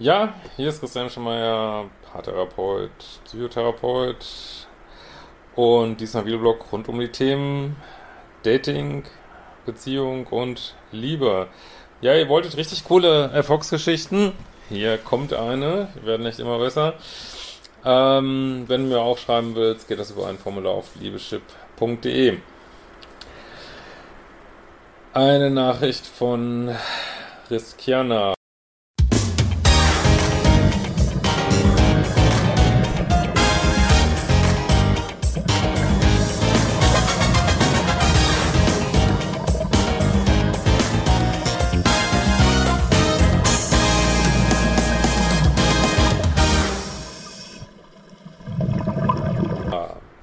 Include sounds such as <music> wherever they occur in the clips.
Ja, hier ist Christian Schemeier, Paartherapeut, Psychotherapeut und diesmal Videoblog rund um die Themen Dating, Beziehung und Liebe. Ja, ihr wolltet richtig coole Erfolgsgeschichten. Hier kommt eine, die werden nicht immer besser. Ähm, wenn du mir auch schreiben willst, geht das über ein Formular auf liebeschip.de. Eine Nachricht von Riskiana.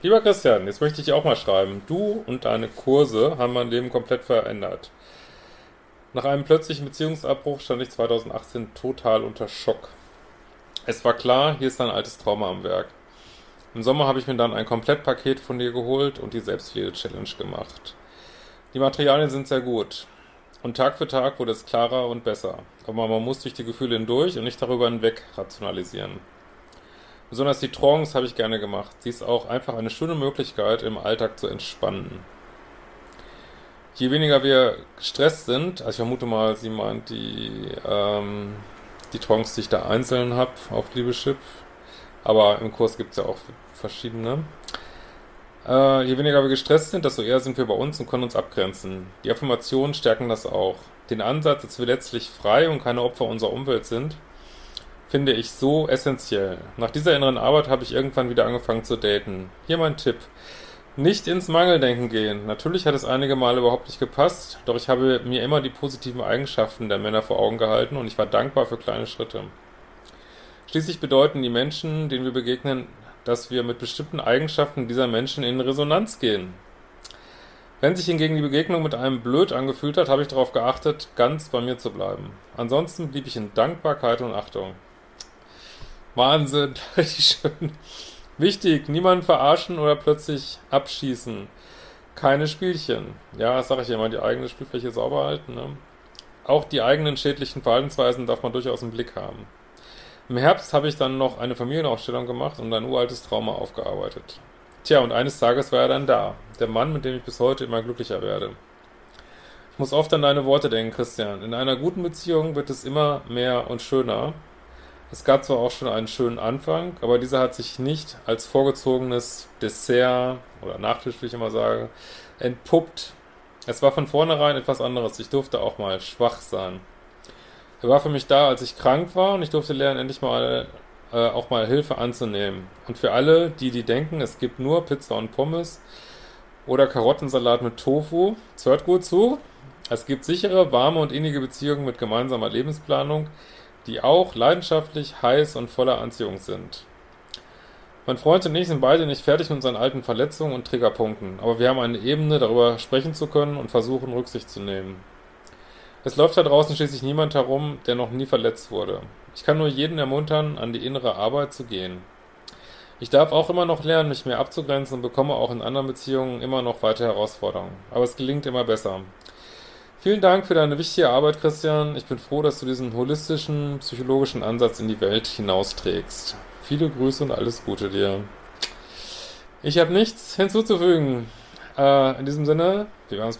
Lieber Christian, jetzt möchte ich dir auch mal schreiben. Du und deine Kurse haben mein Leben komplett verändert. Nach einem plötzlichen Beziehungsabbruch stand ich 2018 total unter Schock. Es war klar, hier ist ein altes Trauma am Werk. Im Sommer habe ich mir dann ein Komplettpaket von dir geholt und die Selbstpflege-Challenge gemacht. Die Materialien sind sehr gut. Und Tag für Tag wurde es klarer und besser. Aber man muss durch die Gefühle hindurch und nicht darüber hinweg rationalisieren. Besonders die Trance habe ich gerne gemacht. Sie ist auch einfach eine schöne Möglichkeit, im Alltag zu entspannen. Je weniger wir gestresst sind, also ich vermute mal, sie meint die, ähm, die Trance, die ich da einzeln habe auf Liebeschip, aber im Kurs gibt es ja auch verschiedene. Äh, je weniger wir gestresst sind, desto eher sind wir bei uns und können uns abgrenzen. Die Affirmationen stärken das auch. Den Ansatz, dass wir letztlich frei und keine Opfer unserer Umwelt sind, finde ich so essentiell. Nach dieser inneren Arbeit habe ich irgendwann wieder angefangen zu daten. Hier mein Tipp. Nicht ins Mangeldenken gehen. Natürlich hat es einige Male überhaupt nicht gepasst, doch ich habe mir immer die positiven Eigenschaften der Männer vor Augen gehalten und ich war dankbar für kleine Schritte. Schließlich bedeuten die Menschen, denen wir begegnen, dass wir mit bestimmten Eigenschaften dieser Menschen in Resonanz gehen. Wenn sich hingegen die Begegnung mit einem blöd angefühlt hat, habe ich darauf geachtet, ganz bei mir zu bleiben. Ansonsten blieb ich in Dankbarkeit und Achtung. Wahnsinn, <laughs> richtig schön. Wichtig, niemanden verarschen oder plötzlich abschießen. Keine Spielchen. Ja, das sage ich immer, die eigene Spielfläche sauber halten. Ne? Auch die eigenen schädlichen Verhaltensweisen darf man durchaus im Blick haben. Im Herbst habe ich dann noch eine Familienaufstellung gemacht und ein uraltes Trauma aufgearbeitet. Tja, und eines Tages war er dann da. Der Mann, mit dem ich bis heute immer glücklicher werde. Ich muss oft an deine Worte denken, Christian. In einer guten Beziehung wird es immer mehr und schöner. Es gab zwar auch schon einen schönen Anfang, aber dieser hat sich nicht als vorgezogenes Dessert oder Nachtisch, wie ich immer sage, entpuppt. Es war von vornherein etwas anderes. Ich durfte auch mal schwach sein. Er war für mich da, als ich krank war und ich durfte lernen, endlich mal äh, auch mal Hilfe anzunehmen. Und für alle, die, die denken, es gibt nur Pizza und Pommes oder Karottensalat mit Tofu, hört gut zu. Es gibt sichere, warme und innige Beziehungen mit gemeinsamer Lebensplanung, die auch leidenschaftlich, heiß und voller Anziehung sind. Mein Freund und ich sind beide nicht fertig mit unseren alten Verletzungen und Triggerpunkten, aber wir haben eine Ebene, darüber sprechen zu können und versuchen, Rücksicht zu nehmen. Es läuft da draußen schließlich niemand herum, der noch nie verletzt wurde. Ich kann nur jeden ermuntern, an die innere Arbeit zu gehen. Ich darf auch immer noch lernen, mich mehr abzugrenzen und bekomme auch in anderen Beziehungen immer noch weitere Herausforderungen. Aber es gelingt immer besser. Vielen Dank für deine wichtige Arbeit, Christian. Ich bin froh, dass du diesen holistischen, psychologischen Ansatz in die Welt hinausträgst. Viele Grüße und alles Gute dir. Ich habe nichts hinzuzufügen. Äh, in diesem Sinne, wir werden uns